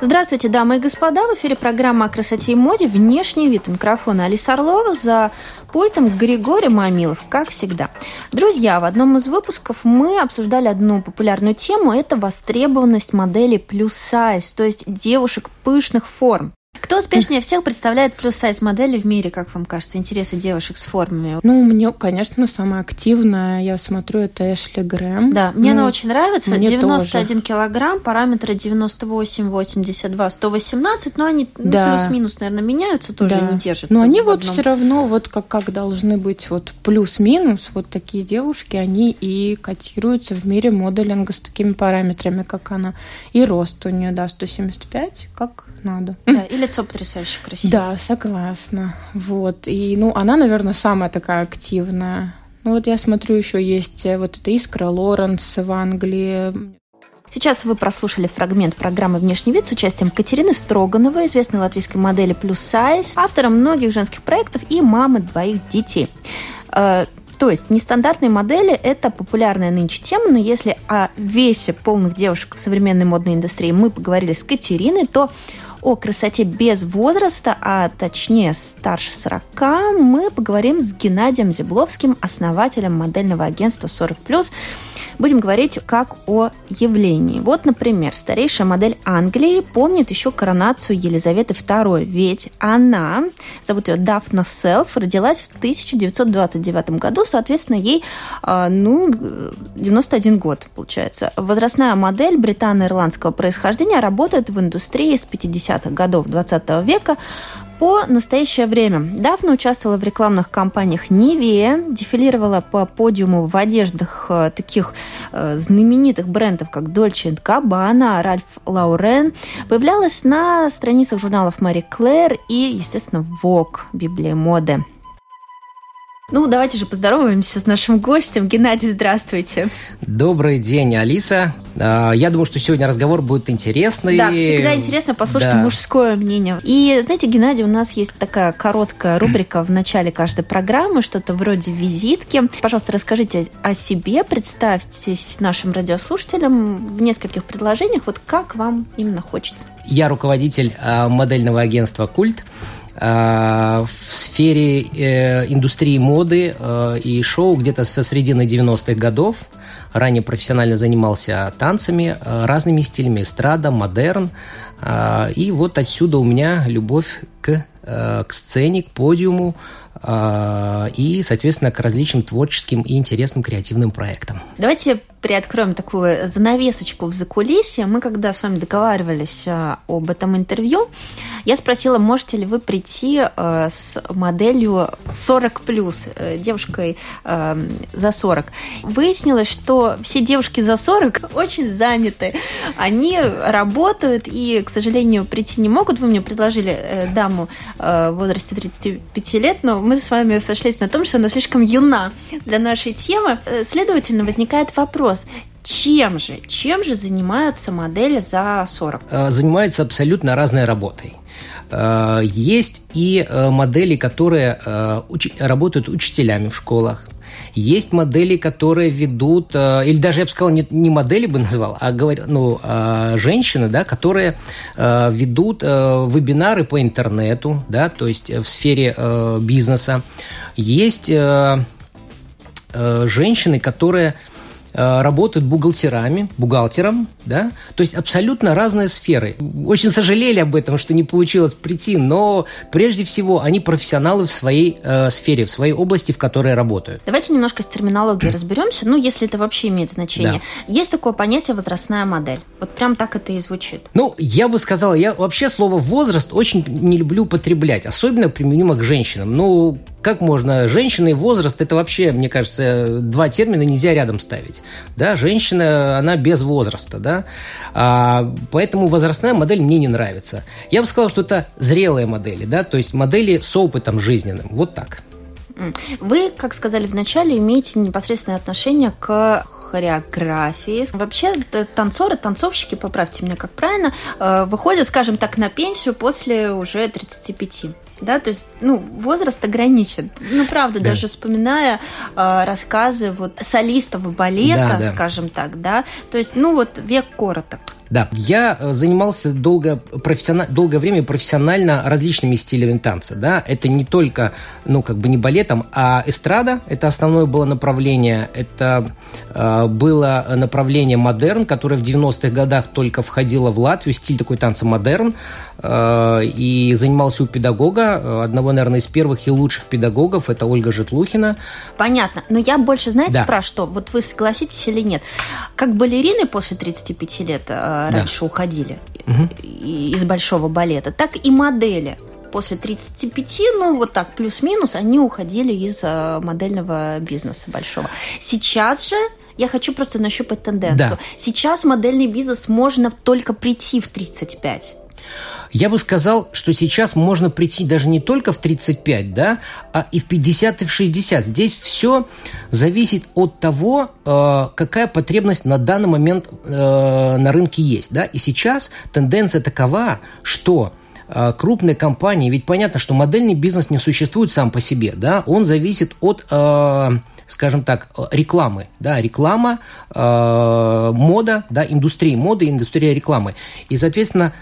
Здравствуйте, дамы и господа. В эфире программа о красоте и моде «Внешний вид». Микрофона Алиса Орлова, за пультом Григорий Мамилов, как всегда. Друзья, в одном из выпусков мы обсуждали одну популярную тему – это востребованность моделей плюс сайз, то есть девушек пышных форм. Кто успешнее всех представляет плюс-сайз модели в мире, как вам кажется, интересы девушек с формами? Ну, мне, конечно, самая активная, я смотрю, это Эшли Грэм. Да, мне ну, она очень нравится. Мне 91 тоже. килограмм, параметры 98, 82, 118, но они ну, да. плюс-минус, наверное, меняются, тоже да. не держатся. Но они вот все равно, вот как, как должны быть вот плюс-минус, вот такие девушки, они и котируются в мире моделинга с такими параметрами, как она. И рост у нее, да, 175, как надо. Да, и лицо потрясающе красивое. Да, согласна. Вот. И, ну, она, наверное, самая такая активная. Ну, вот я смотрю, еще есть э, вот эта Искра Лоренс в Англии. Сейчас вы прослушали фрагмент программы «Внешний вид» с участием Катерины Строгановой, известной латвийской модели «Плюс Сайз», автора многих женских проектов и мамы двоих детей. Э, то есть нестандартные модели – это популярная нынче тема, но если о весе полных девушек в современной модной индустрии мы поговорили с Катериной, то о красоте без возраста, а точнее старше 40, мы поговорим с Геннадием Зебловским, основателем модельного агентства 40+, будем говорить как о явлении. Вот, например, старейшая модель Англии помнит еще коронацию Елизаветы II, ведь она, зовут ее Дафна Селф, родилась в 1929 году, соответственно, ей, а, ну, 91 год, получается. Возрастная модель британо-ирландского происхождения работает в индустрии с 50-х годов 20 века, по настоящее время Дафна участвовала в рекламных кампаниях Нивея, дефилировала по подиуму в одеждах э, таких э, знаменитых брендов, как Dolce Gabbana, Ральф Лаурен, появлялась на страницах журналов Мари Клэр и, естественно, Vogue, Библия моды. Ну, давайте же поздороваемся с нашим гостем. Геннадий, здравствуйте. Добрый день, Алиса. А, я думаю, что сегодня разговор будет интересный. Да, всегда интересно послушать да. мужское мнение. И, знаете, Геннадий, у нас есть такая короткая рубрика в начале каждой программы, что-то вроде визитки. Пожалуйста, расскажите о себе, представьтесь нашим радиослушателям в нескольких предложениях, вот как вам именно хочется. Я руководитель а, модельного агентства «Культ». Э, в сфере э, индустрии моды э, и шоу где-то со середины 90-х годов. Ранее профессионально занимался танцами, разными стилями, эстрада, модерн. И вот отсюда у меня любовь к, к сцене, к подиуму, и, соответственно, к различным творческим и интересным креативным проектам. Давайте приоткроем такую занавесочку в закулисье. Мы, когда с вами договаривались об этом интервью, я спросила, можете ли вы прийти э, с моделью 40 плюс, э, девушкой за 40. Выяснилось, что все девушки за 40 очень заняты. Они работают и, к сожалению, прийти не могут. Вы мне предложили э, даму э, в возрасте 35 лет, но мы с вами сошлись на том, что она слишком юна для нашей темы. Э, следовательно, возникает вопрос, чем же, чем же занимаются модели за 40? Э, занимаются абсолютно разной работой. Э, есть и модели, которые работают учителями в школах. Есть модели, которые ведут, или даже я бы сказал, не, не модели бы назвал, а говорю, ну, женщины, да, которые ведут вебинары по интернету, да, то есть в сфере бизнеса. Есть женщины, которые Э, работают бухгалтерами, бухгалтером, да, то есть абсолютно разные сферы. Очень сожалели об этом, что не получилось прийти, но прежде всего они профессионалы в своей э, сфере, в своей области, в которой работают. Давайте немножко с терминологией разберемся, ну, если это вообще имеет значение. Да. Есть такое понятие возрастная модель. Вот прям так это и звучит. Ну, я бы сказала, я вообще слово возраст очень не люблю употреблять, особенно применимо к женщинам. Ну, как можно... Женщина и возраст, это вообще, мне кажется, два термина нельзя рядом ставить. Да, женщина, она без возраста, да. А, поэтому возрастная модель мне не нравится. Я бы сказал, что это зрелые модели, да, то есть модели с опытом жизненным. Вот так. Вы, как сказали в начале, имеете непосредственное отношение к хореографии. Вообще танцоры, танцовщики, поправьте меня как правильно, э, выходят, скажем так, на пенсию после уже 35 да, то есть, ну, возраст ограничен. Ну, правда, да. даже вспоминая э, рассказы вот солистов балета, да, да. скажем так, да, то есть, ну, вот век короток. Да, я э, занимался долго, профессиональ, долгое время профессионально различными стилями танца. Да? Это не только, ну, как бы не балетом, а эстрада. Это основное было направление. Это э, было направление модерн, которое в 90-х годах только входило в Латвию. Стиль такой танца модерн. Э, и занимался у педагога, э, одного, наверное, из первых и лучших педагогов. Это Ольга Житлухина. Понятно. Но я больше, знаете, да. про что? Вот вы согласитесь или нет? Как балерины после 35 лет э, раньше да. уходили угу. из большого балета, так и модели после 35, ну вот так плюс-минус, они уходили из э, модельного бизнеса большого. Сейчас же я хочу просто нащупать тенденцию. Да. Сейчас модельный бизнес можно только прийти в 35. Я бы сказал, что сейчас можно прийти даже не только в 35, да, а и в 50, и в 60. Здесь все зависит от того, э, какая потребность на данный момент э, на рынке есть, да. И сейчас тенденция такова, что э, крупные компании, ведь понятно, что модельный бизнес не существует сам по себе, да, он зависит от скажем так, рекламы, да, реклама, э, мода, да, индустрия моды, индустрия рекламы. И, соответственно,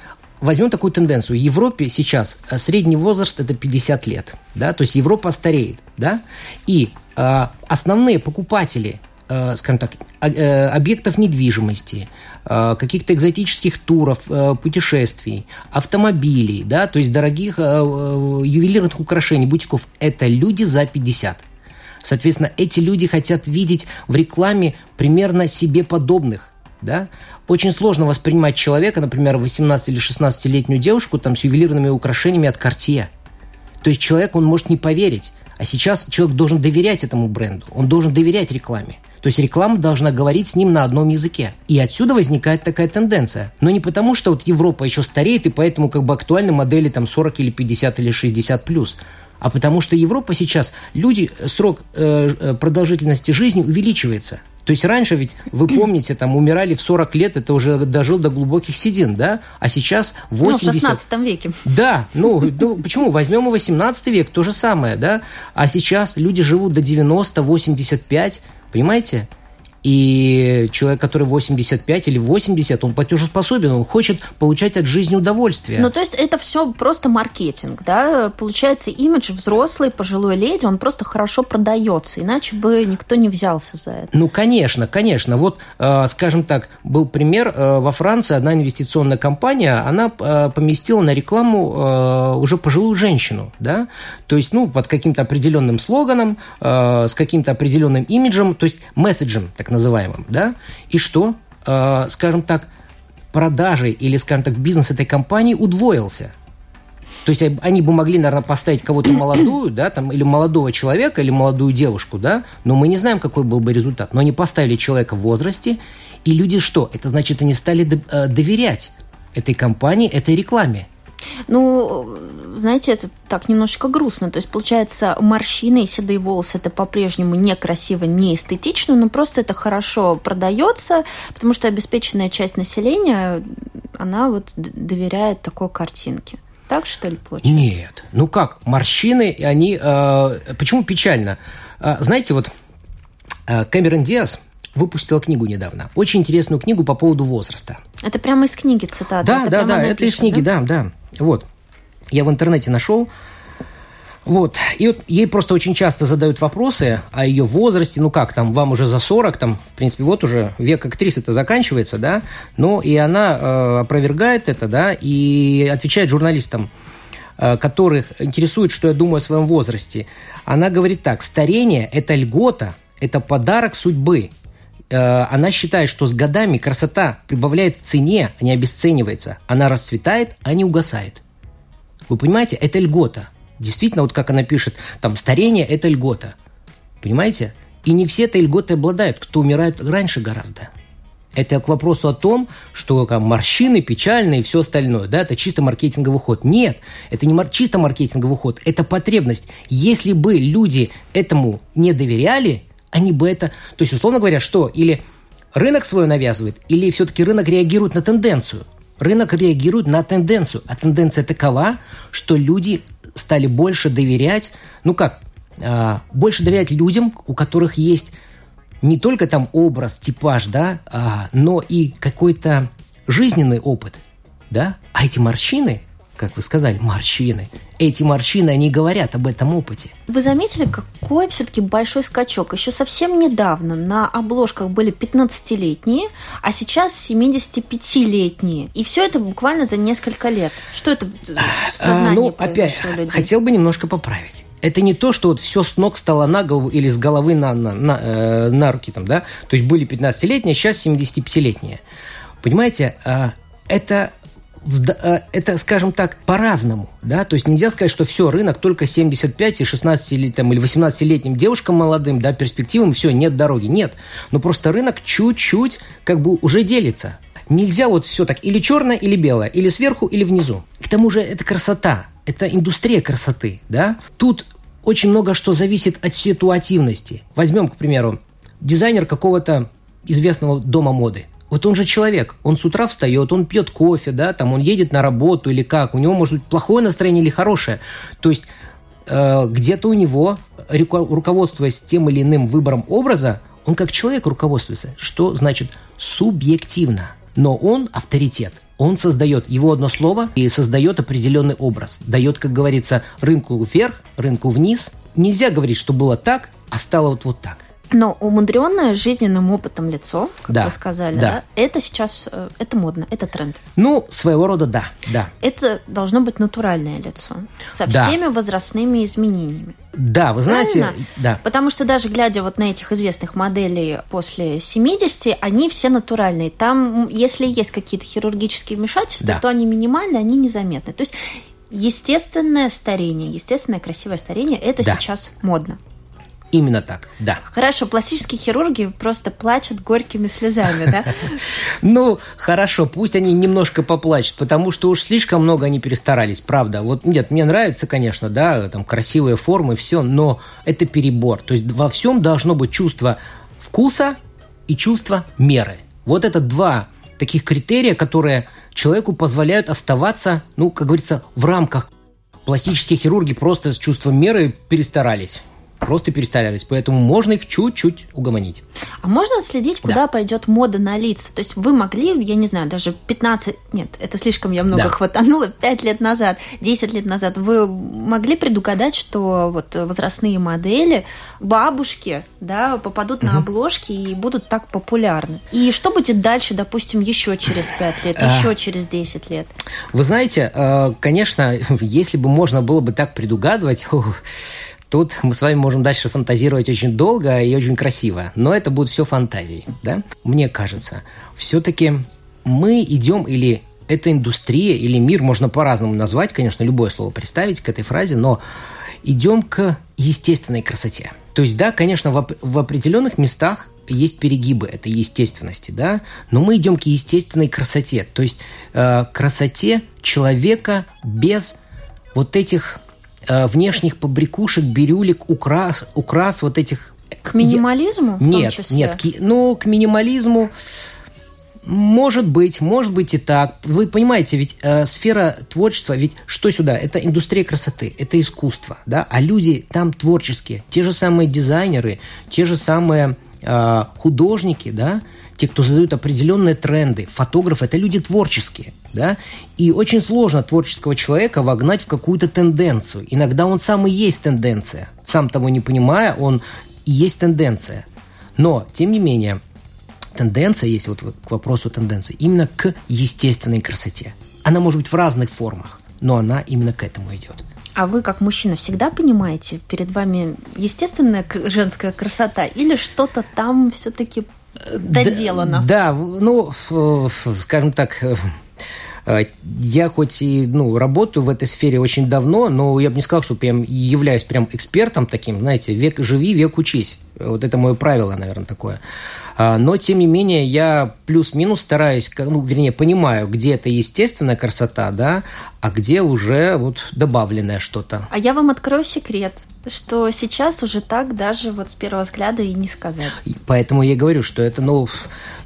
возьмем такую тенденцию. В Европе сейчас э, средний возраст это 50 лет, да, то есть Европа стареет, да, и э, основные покупатели, э, скажем так, э, объектов недвижимости, э, каких-то экзотических туров, э, путешествий, автомобилей, да, то есть дорогих э, э ювелирных украшений, бутиков, это люди за 50. Соответственно, эти люди хотят видеть в рекламе примерно себе подобных, да, очень сложно воспринимать человека, например, 18 или 16-летнюю девушку там с ювелирными украшениями от Cartier. То есть человек, он может не поверить. А сейчас человек должен доверять этому бренду, он должен доверять рекламе. То есть реклама должна говорить с ним на одном языке. И отсюда возникает такая тенденция. Но не потому, что вот Европа еще стареет, и поэтому как бы актуальны модели там 40 или 50 или 60 плюс а потому что Европа сейчас, люди, срок э, э продолжительности жизни увеличивается. То есть раньше ведь, вы помните, там умирали в 40 лет, это уже дожил до глубоких седин, да? А сейчас 80... Ну, в 16 веке. Да, ну, ну почему? Возьмем и 18 век, то же самое, да? А сейчас люди живут до 90, 85, понимаете? И человек, который 85 или 80, он платежеспособен, он хочет получать от жизни удовольствие. Ну, то есть это все просто маркетинг, да? Получается, имидж взрослой пожилой леди, он просто хорошо продается, иначе бы никто не взялся за это. Ну, конечно, конечно. Вот, э, скажем так, был пример э, во Франции, одна инвестиционная компания, она э, поместила на рекламу уже пожилую женщину, да? То есть, ну, под каким-то определенным слоганом, с каким-то определенным имиджем, то есть месседжем, так называемым, да, и что, э, скажем так, продажи или, скажем так, бизнес этой компании удвоился. То есть они бы могли, наверное, поставить кого-то молодую, да, там, или молодого человека, или молодую девушку, да, но мы не знаем, какой был бы результат. Но они поставили человека в возрасте, и люди что? Это значит, они стали э, доверять этой компании, этой рекламе. Ну, знаете, это так немножечко грустно. То есть, получается, морщины и седые волосы это по-прежнему некрасиво, не эстетично, но просто это хорошо продается, потому что обеспеченная часть населения, она вот доверяет такой картинке. Так что ли получается? Нет. Ну как, морщины, они... Э, почему печально? Э, знаете, вот э, Кэмерон Диас, выпустила книгу недавно. Очень интересную книгу по поводу возраста. Это прямо из книги цитата? Да, это да, да, это из книги, да, да. Вот. Я в интернете нашел. Вот. И вот ей просто очень часто задают вопросы о ее возрасте. Ну как, там, вам уже за 40, там, в принципе, вот уже век актрисы это заканчивается, да. Ну, и она э, опровергает это, да, и отвечает журналистам, э, которых интересует, что я думаю о своем возрасте. Она говорит так, старение – это льгота, это подарок судьбы. Э, она считает, что с годами красота прибавляет в цене, а не обесценивается. Она расцветает, а не угасает. Вы понимаете, это льгота. Действительно, вот как она пишет, там, старение – это льгота. Понимаете? И не все этой льготой обладают, кто умирает раньше гораздо. Это к вопросу о том, что там, морщины печальные и все остальное, да, это чисто маркетинговый ход. Нет, это не мар- чисто маркетинговый ход, это потребность. Если бы люди этому не доверяли, они бы это... То есть, условно говоря, что? Или рынок свое навязывает, или все-таки рынок реагирует на тенденцию? Рынок реагирует на тенденцию, а тенденция такова, что люди стали больше доверять, ну как, а, больше доверять людям, у которых есть не только там образ, типаж, да, а, но и какой-то жизненный опыт, да, а эти морщины, как вы сказали, морщины, эти морщины, они говорят об этом опыте. Вы заметили, какой все-таки большой скачок? Еще совсем недавно на обложках были 15-летние, а сейчас 75-летние. И все это буквально за несколько лет. Что это в а, сознании а, ну, опять, людей? Хотел бы немножко поправить это не то, что вот все с ног стало на голову или с головы на, на, на, э, на руки, там, да? То есть были 15-летние, сейчас 75-летние. Понимаете, э, это это, скажем так, по-разному, да, то есть нельзя сказать, что все, рынок только 75 и 16 там, или 18-летним девушкам молодым, да, перспективам, все, нет дороги, нет, но просто рынок чуть-чуть как бы уже делится. Нельзя вот все так или черное, или белое, или сверху, или внизу. К тому же это красота, это индустрия красоты, да. Тут очень много что зависит от ситуативности. Возьмем, к примеру, дизайнер какого-то известного дома моды. Вот он же человек, он с утра встает, он пьет кофе, да, там он едет на работу или как, у него может быть плохое настроение или хорошее. То есть э, где-то у него, руководствуясь тем или иным выбором образа, он как человек руководствуется. Что значит субъективно? Но он авторитет. Он создает его одно слово и создает определенный образ. Дает, как говорится, рынку вверх, рынку вниз. Нельзя говорить, что было так, а стало вот, вот так. Но умудренное жизненным опытом лицо, как да, вы сказали, да. да, это сейчас, э, это модно, это тренд. Ну, своего рода да, да. Это должно быть натуральное лицо со да. всеми возрастными изменениями. Да, вы знаете, Правильно? да. Потому что даже глядя вот на этих известных моделей после 70, они все натуральные. Там, если есть какие-то хирургические вмешательства, да. то они минимальные, они незаметны. То есть естественное старение, естественное красивое старение, это да. сейчас модно. Именно так, да. Хорошо, пластические хирурги просто плачут горькими слезами, да? Ну, хорошо, пусть они немножко поплачут, потому что уж слишком много они перестарались, правда. Вот нет, мне нравится, конечно, да, там красивые формы, все, но это перебор. То есть во всем должно быть чувство вкуса и чувство меры. Вот это два таких критерия, которые человеку позволяют оставаться, ну, как говорится, в рамках. Пластические хирурги просто с чувством меры перестарались просто перестарались, поэтому можно их чуть-чуть угомонить. А можно отследить, куда да. пойдет мода на лица? То есть вы могли, я не знаю, даже 15, нет, это слишком я много да. хватанула, 5 лет назад, 10 лет назад, вы могли предугадать, что вот возрастные модели, бабушки, да, попадут угу. на обложки и будут так популярны? И что будет дальше, допустим, еще через 5 лет, а... еще через 10 лет? Вы знаете, э, конечно, если бы можно было бы так предугадывать, Тут мы с вами можем дальше фантазировать очень долго и очень красиво, но это будет все фантазией, да? Мне кажется, все-таки мы идем или эта индустрия или мир можно по-разному назвать, конечно, любое слово представить к этой фразе, но идем к естественной красоте. То есть, да, конечно, в, в определенных местах есть перегибы этой естественности, да, но мы идем к естественной красоте, то есть э, красоте человека без вот этих э, внешних побрякушек, бирюлек, украс, украс вот этих... К минимализму? Я... Нет, числе? нет, к... ну, к минимализму... Может быть, может быть и так. Вы понимаете, ведь э, сфера творчества, ведь что сюда? Это индустрия красоты, это искусство, да, а люди там творческие, те же самые дизайнеры, те же самые э, художники, да, те, кто задают определенные тренды. Фотограф – это люди творческие, да, и очень сложно творческого человека вогнать в какую-то тенденцию. Иногда он сам и есть тенденция. Сам того не понимая, он и есть тенденция. Но, тем не менее, тенденция есть, вот к вопросу тенденции, именно к естественной красоте. Она может быть в разных формах, но она именно к этому идет. А вы, как мужчина, всегда понимаете, перед вами естественная женская красота или что-то там все-таки доделано. Да, да, ну, скажем так, Э, я хоть и ну, работаю в этой сфере очень давно, но я бы не сказал, что прям являюсь прям экспертом таким, знаете, век живи, век учись. Вот это мое правило, наверное, такое. А, но, тем не менее, я плюс-минус стараюсь, ну, вернее, понимаю, где это естественная красота, да, а где уже вот добавленное что-то. А я вам открою секрет что сейчас уже так даже вот с первого взгляда и не сказать. Поэтому я говорю, что это, ну,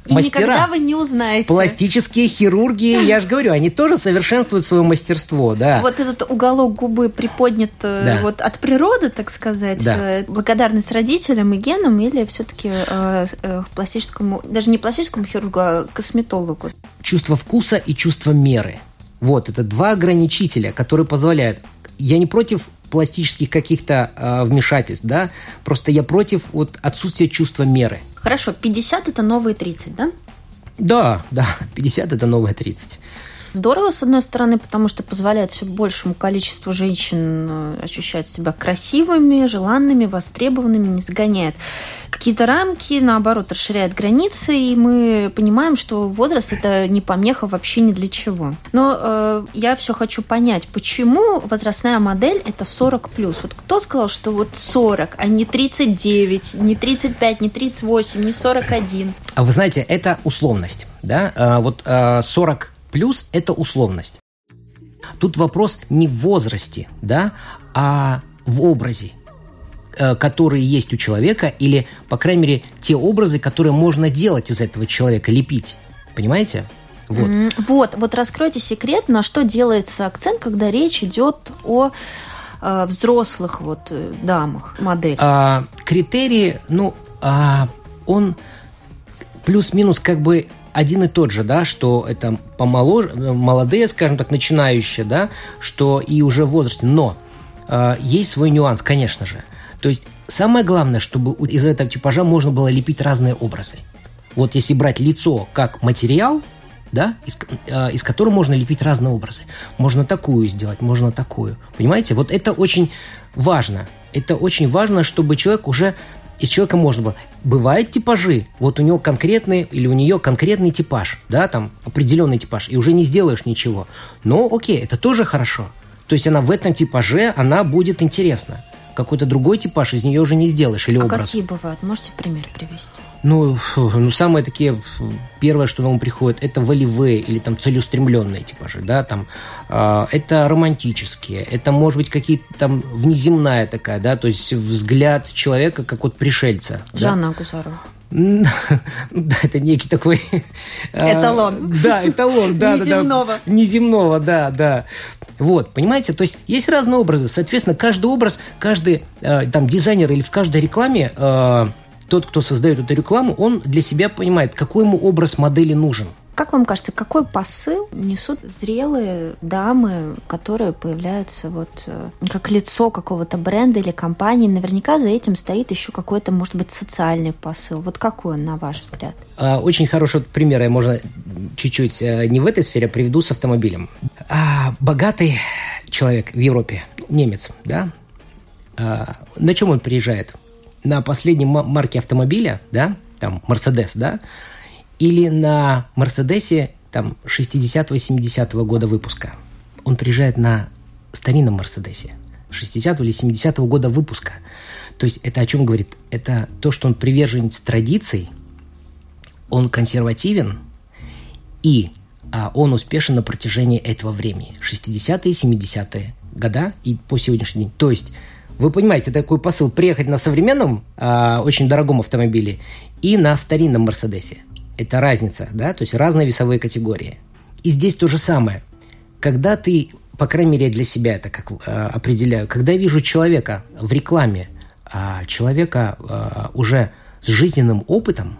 и мастера. никогда вы не узнаете. Пластические хирурги, я же говорю, они тоже совершенствуют свое мастерство, да. Вот этот уголок губы приподнят э, да. вот от природы, так сказать, да. Э, благодарность родителям и генам или все-таки э, э, пластическому, даже не пластическому хирургу, а косметологу? Чувство вкуса и чувство меры. Вот, это два ограничителя, которые позволяют я не против пластических каких-то э, вмешательств, да, просто я против вот отсутствия чувства меры. Хорошо, 50 это новые 30, да? Да, да, 50 это новые 30. Здорово, с одной стороны, потому что позволяет все большему количеству женщин э, ощущать себя красивыми, желанными, востребованными, не загоняет какие-то рамки, наоборот, расширяет границы, и мы понимаем, что возраст это не помеха вообще ни для чего. Но э, я все хочу понять, почему возрастная модель это 40 плюс. Вот кто сказал, что вот 40, а не 39, не 35, не 38, не 41? А вы знаете, это условность, да? А, вот 40 Плюс это условность. Тут вопрос не в возрасте, да, а в образе, э, которые есть у человека, или, по крайней мере, те образы, которые можно делать из этого человека, лепить. Понимаете? Вот. Вот, вот раскройте секрет, на что делается акцент, когда речь идет о э, взрослых вот э, дамах, моделях. А, критерии, ну, а, он плюс-минус как бы один и тот же, да, что это помоложе, молодые, скажем так, начинающие, да, что и уже в возрасте. Но э, есть свой нюанс, конечно же. То есть самое главное, чтобы из этого типажа можно было лепить разные образы. Вот если брать лицо как материал, да, из, э, из которого можно лепить разные образы. Можно такую сделать, можно такую. Понимаете? Вот это очень важно. Это очень важно, чтобы человек уже из человека можно было. Бывают типажи, вот у него конкретный или у нее конкретный типаж, да, там определенный типаж, и уже не сделаешь ничего. Но окей, это тоже хорошо. То есть она в этом типаже, она будет интересна. Какой-то другой типаж из нее уже не сделаешь или а образ. какие бывают? Можете пример привести? Ну, ну, самые такие, первое, что на ум приходит, это волевые или там целеустремленные типажи, да, там, э, это романтические, это, может быть, какие-то там внеземная такая, да, то есть взгляд человека как вот пришельца. Жанна да? Гузарова. Да, это некий такой... А, эталон. Да, эталон, да. Неземного. Неземного, да, да. Вот, понимаете, то есть есть разные образы, соответственно, каждый образ, каждый э, там дизайнер или в каждой рекламе э, тот, кто создает эту рекламу, он для себя понимает, какой ему образ модели нужен. Как вам кажется, какой посыл несут зрелые дамы, которые появляются вот э, как лицо какого-то бренда или компании? Наверняка за этим стоит еще какой-то, может быть, социальный посыл. Вот какой он, на ваш взгляд? А, очень хороший пример, я можно чуть-чуть э, не в этой сфере, а приведу с автомобилем. А, богатый человек в Европе, немец, да, на чем он приезжает? На последней марке автомобиля, да, там, Мерседес, да, или на Мерседесе, там, 60-70 года выпуска. Он приезжает на старинном Мерседесе, 60 или 70 года выпуска. То есть это о чем говорит? Это то, что он приверженец традиций, он консервативен, и а, он успешен на протяжении этого времени. 60-е, 70-е года и по сегодняшний день. То есть вы понимаете, такой посыл приехать на современном, э, очень дорогом автомобиле и на старинном Мерседесе. Это разница, да, то есть разные весовые категории. И здесь то же самое. Когда ты, по крайней мере, для себя это как э, определяю, когда я вижу человека в рекламе, э, человека э, уже с жизненным опытом,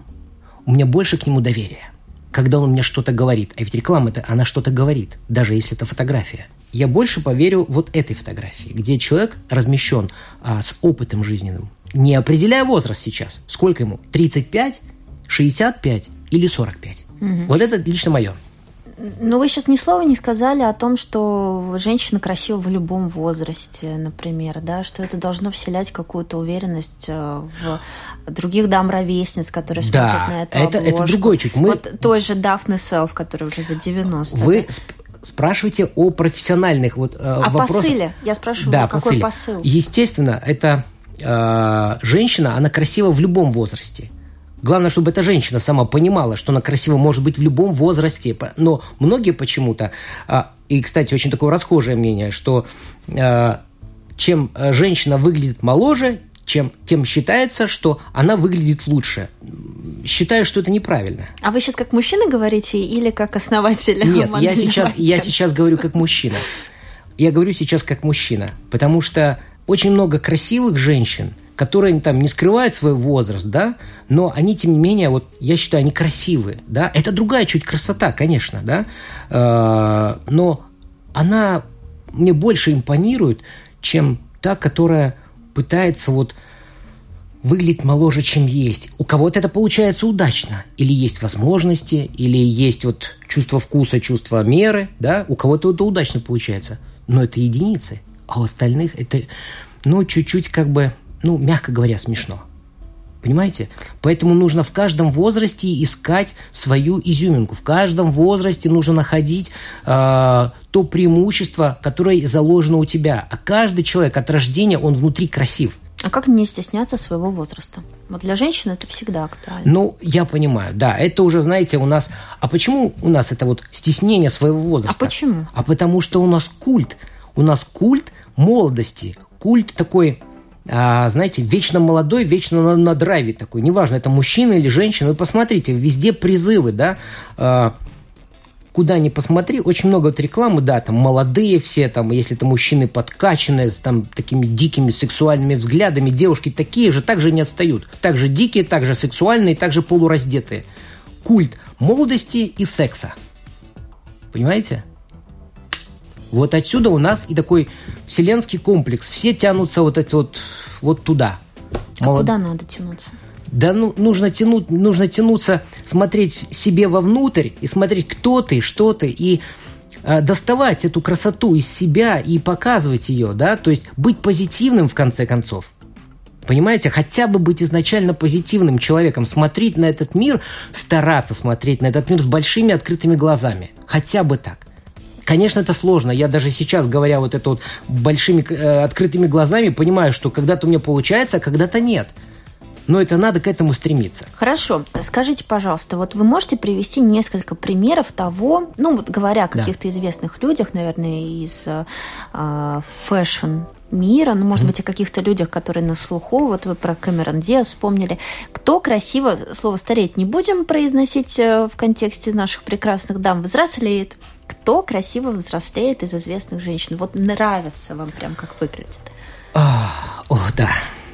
у меня больше к нему доверия. Когда он мне что-то говорит, а ведь реклама это она что-то говорит, даже если это фотография я больше поверю вот этой фотографии, где человек размещен а, с опытом жизненным. Не определяя возраст сейчас, сколько ему, 35, 65 или 45. Угу. Вот это лично мое. Но вы сейчас ни слова не сказали о том, что женщина красива в любом возрасте, например, да, что это должно вселять какую-то уверенность э, в других дам-ровесниц, которые смотрят да, на эту это, обложку. это другой чуть. Мы... Вот той же Дафны Селф, которая уже за 90. Вы да? Спрашивайте о профессиональных вот э, О вопросах. посыле. Я спрашиваю, Да, какой посыле. посыл? Естественно, это э, женщина, она красива в любом возрасте. Главное, чтобы эта женщина сама понимала, что она красива может быть в любом возрасте. Но многие почему-то, а, и, кстати, очень такое расхожее мнение, что э, чем э, женщина выглядит моложе, чем, тем считается, что она выглядит лучше. Считаю, что это неправильно. А вы сейчас как мужчина говорите или как основатель? Нет, я сейчас, я сейчас говорю как мужчина. Я говорю сейчас как мужчина, потому что очень много красивых женщин, которые там не скрывают свой возраст, да, но они, тем не менее, вот я считаю, они красивые, да. Это другая чуть красота, конечно, да, Э, но она мне больше импонирует, чем та, которая пытается вот выглядит моложе, чем есть. У кого-то это получается удачно. Или есть возможности, или есть вот чувство вкуса, чувство меры, да, у кого-то это удачно получается. Но это единицы. А у остальных это, ну, чуть-чуть как бы, ну, мягко говоря, смешно. Понимаете? Поэтому нужно в каждом возрасте искать свою изюминку. В каждом возрасте нужно находить э, то преимущество, которое заложено у тебя. А каждый человек от рождения, он внутри красив. А как не стесняться своего возраста? Вот для женщин это всегда актуально. Ну, я понимаю, да, это уже, знаете, у нас... А почему у нас это вот стеснение своего возраста? А почему? А потому что у нас культ. У нас культ молодости. Культ такой, знаете, вечно молодой, вечно на, на драйве такой. Неважно, это мужчина или женщина. Вы посмотрите, везде призывы, да, а, куда ни посмотри, очень много вот рекламы, да, там молодые все, там, если это мужчины подкачанные, с там такими дикими сексуальными взглядами, девушки такие же, также не отстают. Также дикие, также сексуальные, также полураздетые. Культ молодости и секса. Понимаете? Вот отсюда у нас и такой вселенский комплекс. Все тянутся вот эти вот, вот туда. А Молод- куда надо тянуться? да ну, нужно, тянуть, нужно тянуться, смотреть себе вовнутрь и смотреть, кто ты, что ты, и э, доставать эту красоту из себя и показывать ее, да, то есть быть позитивным в конце концов. Понимаете, хотя бы быть изначально позитивным человеком, смотреть на этот мир, стараться смотреть на этот мир с большими открытыми глазами. Хотя бы так. Конечно, это сложно. Я даже сейчас, говоря вот это вот большими э, открытыми глазами, понимаю, что когда-то у меня получается, а когда-то нет. Но это надо к этому стремиться. Хорошо, скажите, пожалуйста, вот вы можете привести несколько примеров того, ну вот говоря о Да. каких-то известных людях, наверное, из э, fashion мира, ну, может быть, о каких-то людях, которые на слуху, вот вы про Кэмерон Диас вспомнили, кто красиво, слово «стареть» не будем произносить э, в контексте наших прекрасных дам, взрослеет, кто красиво взрослеет из известных женщин, вот нравится вам прям, как выглядит. О, да.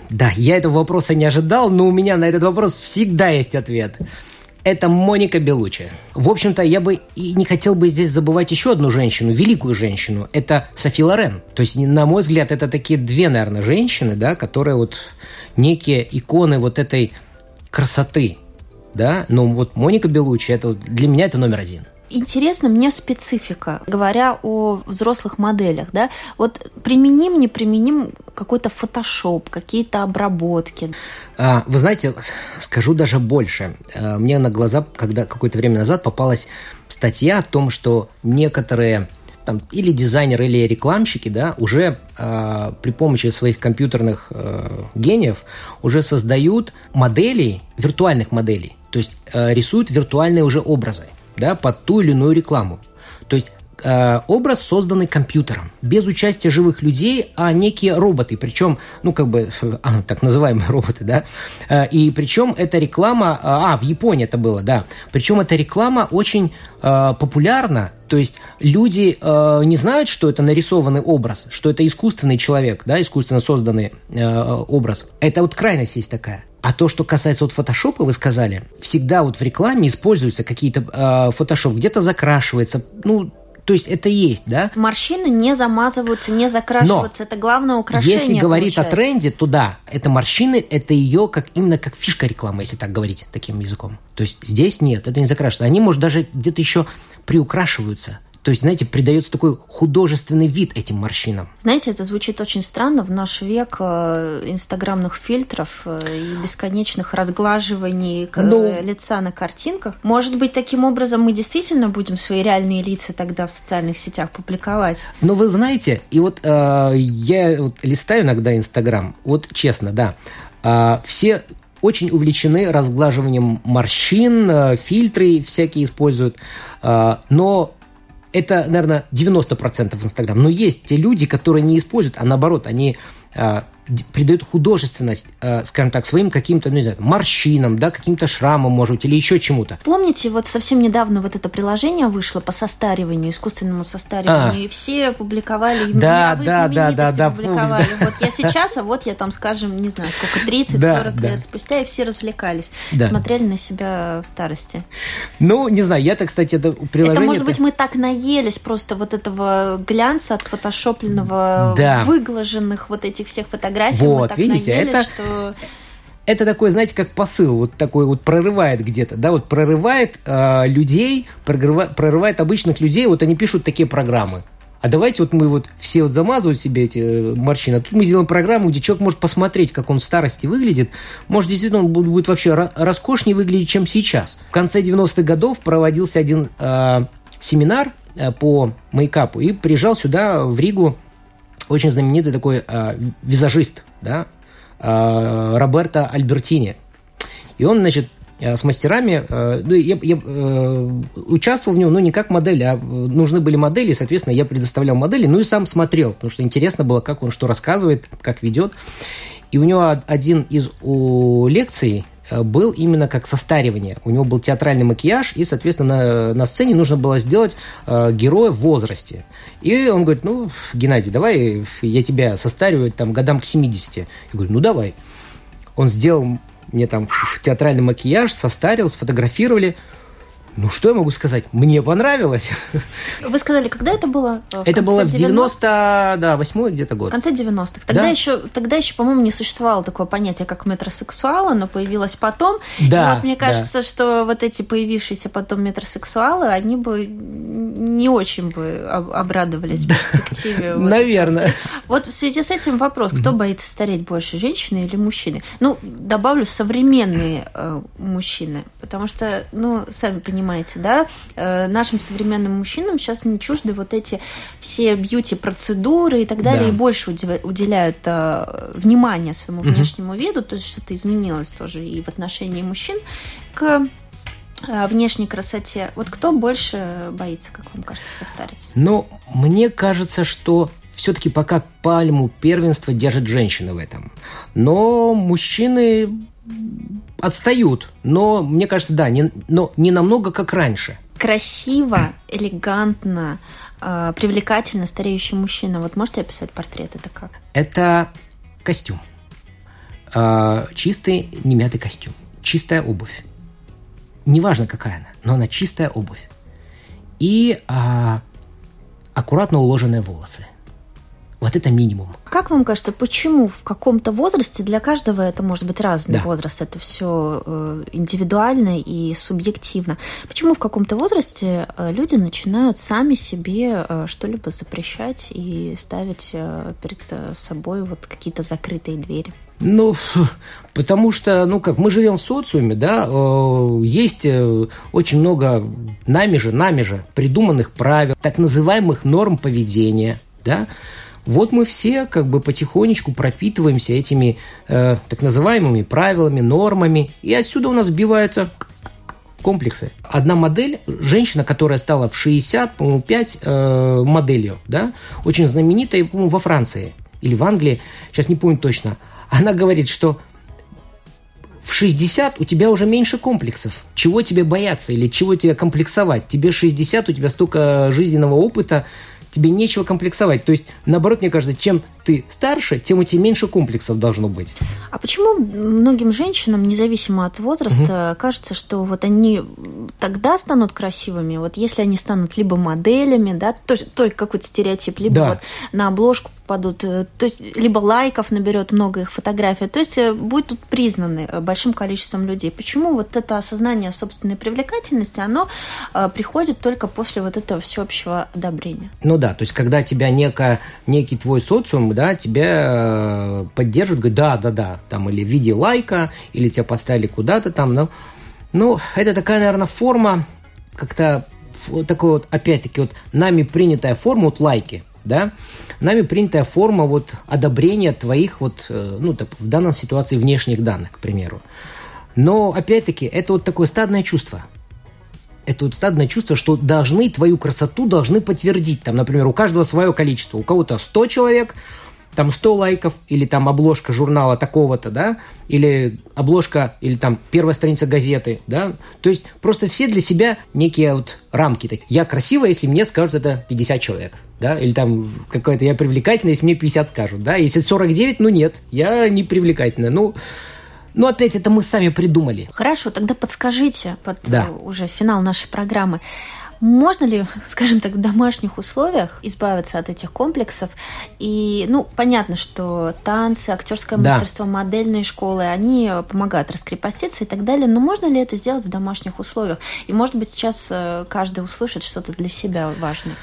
Да, я этого вопроса не ожидал, но у меня на этот вопрос всегда есть ответ. Это Моника Белучи. В общем-то, я бы и не хотел бы здесь забывать еще одну женщину, великую женщину. Это Софи Лорен. То есть, на мой взгляд, это такие две, наверное, женщины, да, которые вот некие иконы вот этой красоты, да. Но вот Моника Белучи, это для меня это номер один. Интересна мне специфика, говоря о взрослых моделях, да, вот применим, не применим какой-то фотошоп, какие-то обработки. А, Вы знаете, скажу даже больше. А, Мне на глаза, когда какое-то время назад попалась статья о том, что некоторые там, или дизайнеры, или рекламщики, да, уже а, при помощи своих компьютерных э, гениев уже создают модели, виртуальных моделей. То есть э, рисуют виртуальные уже образы, да, под ту или иную рекламу. То есть э, образ, созданный компьютером, без участия живых людей, а некие роботы, причем, ну, как бы, а, так называемые роботы, да, Э, и причем эта реклама, а, в Японии это было, да, причем эта реклама очень э, популярна, то есть люди э, не знают, что это нарисованный образ, что это искусственный человек, да, искусственно созданный э, образ. Это вот крайность есть такая. А то, что касается вот фотошопа, вы сказали, всегда вот в рекламе используются какие-то э, фотошоп, где-то закрашивается, ну, то есть это есть, да? Морщины не замазываются, не закрашиваются. Это главное украшение. Если говорить получается. о тренде, то да, это морщины, это ее как именно как фишка рекламы, если так говорить таким языком. То есть здесь нет, это не закрашивается. Они, может, даже где-то еще приукрашиваются. То есть, знаете, придается такой художественный вид этим морщинам. Знаете, это звучит очень странно в наш век э, инстаграмных фильтров э, и бесконечных разглаживаний ну, лица на картинках. Может быть, таким образом мы действительно будем свои реальные лица тогда в социальных сетях публиковать? Ну, вы знаете, и вот э, я вот листаю иногда Инстаграм, вот честно, да, э, все очень увлечены разглаживанием морщин, э, фильтры всякие используют, э, но это, наверное, 90% Инстаграм. Но есть те люди, которые не используют, а наоборот, они придают художественность, э, скажем так, своим каким-то, ну, не знаю, морщинам, да, каким-то шрамам, может быть, или еще чему-то. Помните, вот совсем недавно вот это приложение вышло по состариванию, искусственному состариванию, а. и все публиковали, да, да, да, да, да, публиковали. Помню. Вот я сейчас, а вот я там, скажем, не знаю, сколько, 30-40 да, да. лет спустя, и все развлекались, да. смотрели на себя в старости. Ну, не знаю, я-то, кстати, это приложение... Это, может быть, мы так наелись просто вот этого глянца от фотошопленного, да. выглаженных вот этих всех фотографий, фотографии вот, мы видите, наелись, это... что это такой, знаете, как посыл, вот такой вот прорывает где-то, да, вот прорывает э, людей, прорывает, прорывает обычных людей, вот они пишут такие программы. А давайте вот мы вот все вот замазывают себе эти э, морщины, а тут мы сделаем программу, где человек может посмотреть, как он в старости выглядит. Может, действительно, он будет вообще роскошнее выглядеть, чем сейчас. В конце 90-х годов проводился один э, семинар э, по мейкапу, и приезжал сюда, в Ригу, очень знаменитый такой э, визажист, да, э, Роберто Альбертини. И он, значит, э, с мастерами, э, ну, я, я э, участвовал в нем, ну, не как модель, а нужны были модели, соответственно, я предоставлял модели, ну, и сам смотрел, потому что интересно было, как он что рассказывает, как ведет. И у него один из у лекций Э, был именно как состаривание. У него был театральный макияж, и, соответственно, на, на сцене нужно было сделать э, героя в возрасте. И он говорит, ну, Геннадий, давай я тебя состариваю там годам к 70. Я говорю, ну, давай. Он сделал мне там театральный макияж, состарил, сфотографировали – ну, что я могу сказать? Мне понравилось. Вы сказали, когда это было? В это было в 90 да, 8 где-то год. В конце 90-х. Тогда, да? еще, тогда еще, по-моему, не существовало такое понятие, как метросексуал, оно появилось потом. Да, и вот мне кажется, да. что вот эти появившиеся потом метросексуалы, они бы не очень бы обрадовались в перспективе. Наверное. Вот в связи с этим вопрос, кто боится стареть больше, женщины или мужчины? Ну, добавлю, современные э, мужчины, потому что, ну, сами понимаете, понимаете, да, э, нашим современным мужчинам сейчас не чужды вот эти все бьюти-процедуры и так далее, да. и больше уделяют э, внимание своему угу. внешнему виду, то есть что-то изменилось тоже и в отношении мужчин к э, внешней красоте. Вот кто больше боится, как вам кажется, состариться? Ну, мне кажется, что все-таки пока пальму первенства держит женщины в этом. Но мужчины отстают, но мне кажется, да, не, но не намного как раньше. Красиво, элегантно, э, привлекательно стареющий мужчина. Вот можете описать портрет? Это как? Это костюм. Э, чистый, немятый костюм. Чистая обувь. Неважно, какая она, но она чистая обувь. И э, аккуратно уложенные волосы – вот это минимум. Как вам кажется, почему в каком-то возрасте для каждого это может быть разный да. возраст, это все э, индивидуально и субъективно. Почему в каком-то возрасте э, люди начинают сами себе э, что-либо запрещать и ставить перед собой вот какие-то закрытые двери? Ну, потому что, ну как, мы живем в социуме, да, есть очень много нами же, нами же придуманных правил, так называемых норм поведения, да, вот мы все как бы потихонечку пропитываемся этими э, так называемыми правилами, нормами, и отсюда у нас сбиваются комплексы. Одна модель, женщина, которая стала в 60, по-моему, 5 э, моделью, да, очень знаменитая, по-моему, во Франции или в Англии, сейчас не помню точно, она говорит, что в 60 у тебя уже меньше комплексов. Чего тебе бояться или чего тебе комплексовать? Тебе 60, у тебя столько жизненного опыта, тебе нечего комплексовать. То есть, наоборот, мне кажется, чем ты старше, тем у тебя меньше комплексов должно быть. А почему многим женщинам, независимо от возраста, угу. кажется, что вот они тогда станут красивыми, вот если они станут либо моделями, да, то, только какой-то стереотип, либо да. вот на обложку попадут, э, то есть либо лайков наберет много их фотографий, то есть э, будет тут признаны э, большим количеством людей. Почему вот это осознание собственной привлекательности, оно приходит только после вот этого всеобщего одобрения? Ну да, то есть когда тебя некая, некий твой социум, да, тебя поддерживает, говорит, да, да, да, там или в виде лайка, или тебя поставили куда-то там, но, ну, это такая, наверное, форма, как-то такой вот, опять-таки, вот нами принятая форма, вот лайки, да, нами принятая форма вот одобрения твоих вот, э, ну, в данной ситуации внешних данных, к примеру. Но, опять-таки, это вот такое стадное чувство. Это вот стадное чувство, что должны твою красоту должны подтвердить. Там, например, у каждого свое количество. У кого-то 100 человек, там 100 лайков, или там обложка журнала такого-то, да, или обложка, или там первая страница газеты, да. То есть просто все для себя некие вот рамки. Я красивая, если мне скажут это 50 человек да, или там какое-то я привлекательная, если мне 50 скажут, да, если 49, ну нет, я не привлекательная, ну, ну опять это мы сами придумали. Хорошо, тогда подскажите под да. уже финал нашей программы, можно ли, скажем так, в домашних условиях избавиться от этих комплексов? И, ну, понятно, что танцы, актерское да. мастерство, модельные школы, они помогают раскрепоститься и так далее, но можно ли это сделать в домашних условиях? И, может быть, сейчас э, каждый услышит что-то для себя важное.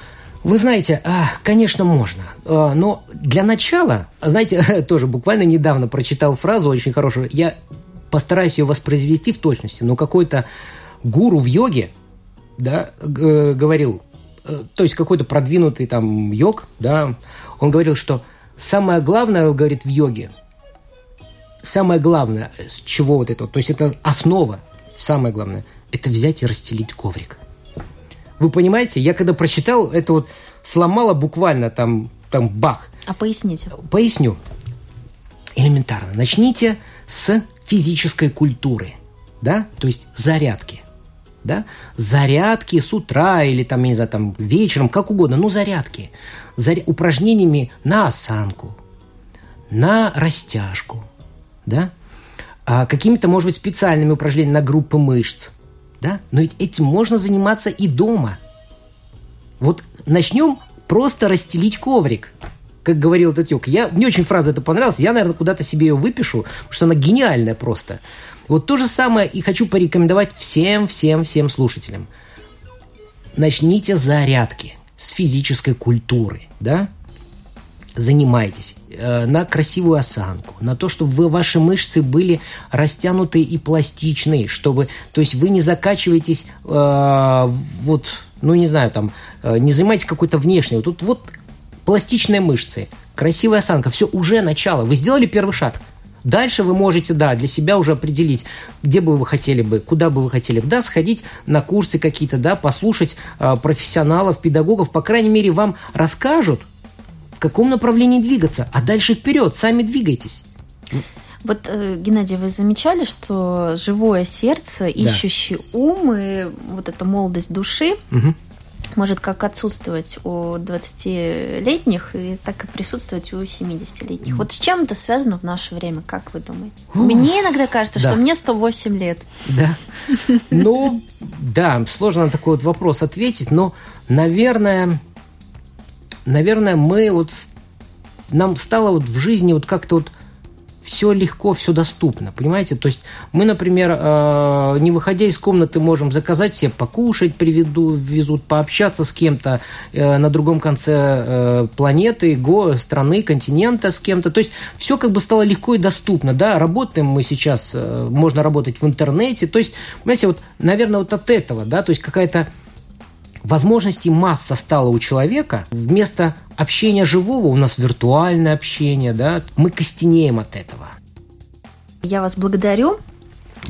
Вы знаете, а, конечно, можно. А, но для начала, знаете, тоже буквально недавно прочитал фразу очень хорошую. Я постараюсь ее воспроизвести в точности, но какой-то гуру в йоге, да, говорил, э, то есть какой-то продвинутый там йог, да, он говорил, что самое главное, говорит, в йоге, самое главное, с чего вот это, то есть это основа, самое главное, это взять и расстелить коврик. Вы понимаете, я когда прочитал, это вот сломало буквально там, там бах. А поясните. Поясню. Элементарно. Начните с физической культуры, да, то есть зарядки, да, зарядки с утра или там, я не знаю, там вечером, как угодно, ну зарядки, Заря... упражнениями на осанку, на растяжку, да, а какими-то, может быть, специальными упражнениями на группы мышц, да? Но ведь этим можно заниматься и дома. Вот начнем просто расстелить коврик как говорил этот юг. Я, мне очень фраза эта понравилась. Я, наверное, куда-то себе ее выпишу, потому что она гениальная просто. Вот то же самое и хочу порекомендовать всем, всем, всем слушателям. Начните зарядки с физической культуры, да? занимайтесь, э, на красивую осанку, на то, чтобы ваши мышцы были растянутые и пластичные, чтобы, то есть вы не закачиваетесь, э, вот, ну не знаю, там, э, не занимаетесь какой-то внешней, вот тут вот пластичные мышцы, красивая осанка, все уже начало, вы сделали первый шаг. Дальше вы можете, да, для себя уже определить, где бы вы хотели бы, куда бы вы хотели бы, да, сходить на курсы какие-то, да, послушать э, профессионалов, педагогов, по крайней мере, вам расскажут, в каком направлении двигаться, а дальше вперед, сами двигайтесь. Вот, э, Геннадий, вы замечали, что живое сердце, ищущий да. ум и вот эта молодость души угу. Может как отсутствовать у 20-летних и так и присутствовать у 70-летних. Вот с чем это связано в наше время, как вы думаете? Мне иногда кажется, да. что мне 108 лет. Да. Ну, да, сложно на такой вот вопрос ответить, но, наверное, наверное, мы вот нам стало вот в жизни вот как-то вот все легко, все доступно, понимаете? То есть мы, например, э, не выходя из комнаты, можем заказать себе покушать, приведу, везут, пообщаться с кем-то э, на другом конце э, планеты, страны, континента с кем-то. То есть все как бы стало легко и доступно, да? Работаем мы сейчас, можно работать в интернете. То есть, понимаете, вот, наверное, вот от этого, да, то есть какая-то возможностей масса стала у человека. Вместо общения живого у нас виртуальное общение, да, мы костенеем от этого. Я вас благодарю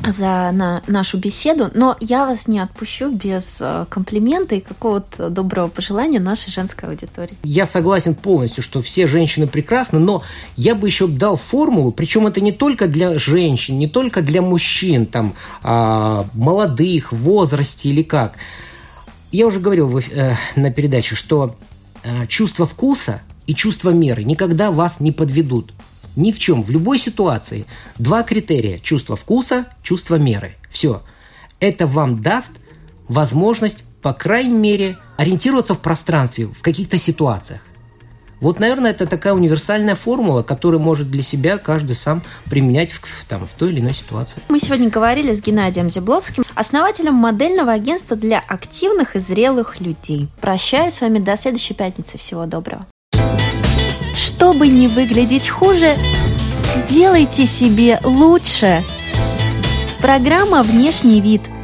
за на нашу беседу, но я вас не отпущу без э, комплимента и какого-то доброго пожелания нашей женской аудитории. Я согласен полностью, что все женщины прекрасны, но я бы еще дал формулу, причем это не только для женщин, не только для мужчин, там, а, молодых, в возрасте или как – я уже говорил в, э, на передаче, что э, чувство вкуса и чувство меры никогда вас не подведут. Ни в чем, в любой ситуации. Два критерия – чувство вкуса, чувство меры. Все. Это вам даст возможность, по крайней мере, ориентироваться в пространстве, в каких-то ситуациях. Вот, наверное, это такая универсальная формула, которую может для себя каждый сам применять в, там, в той или иной ситуации. Мы сегодня говорили с Геннадием Зебловским, основателем модельного агентства для активных и зрелых людей. Прощаюсь с вами до следующей пятницы. Всего доброго. Чтобы не выглядеть хуже, делайте себе лучше. Программа «Внешний вид» –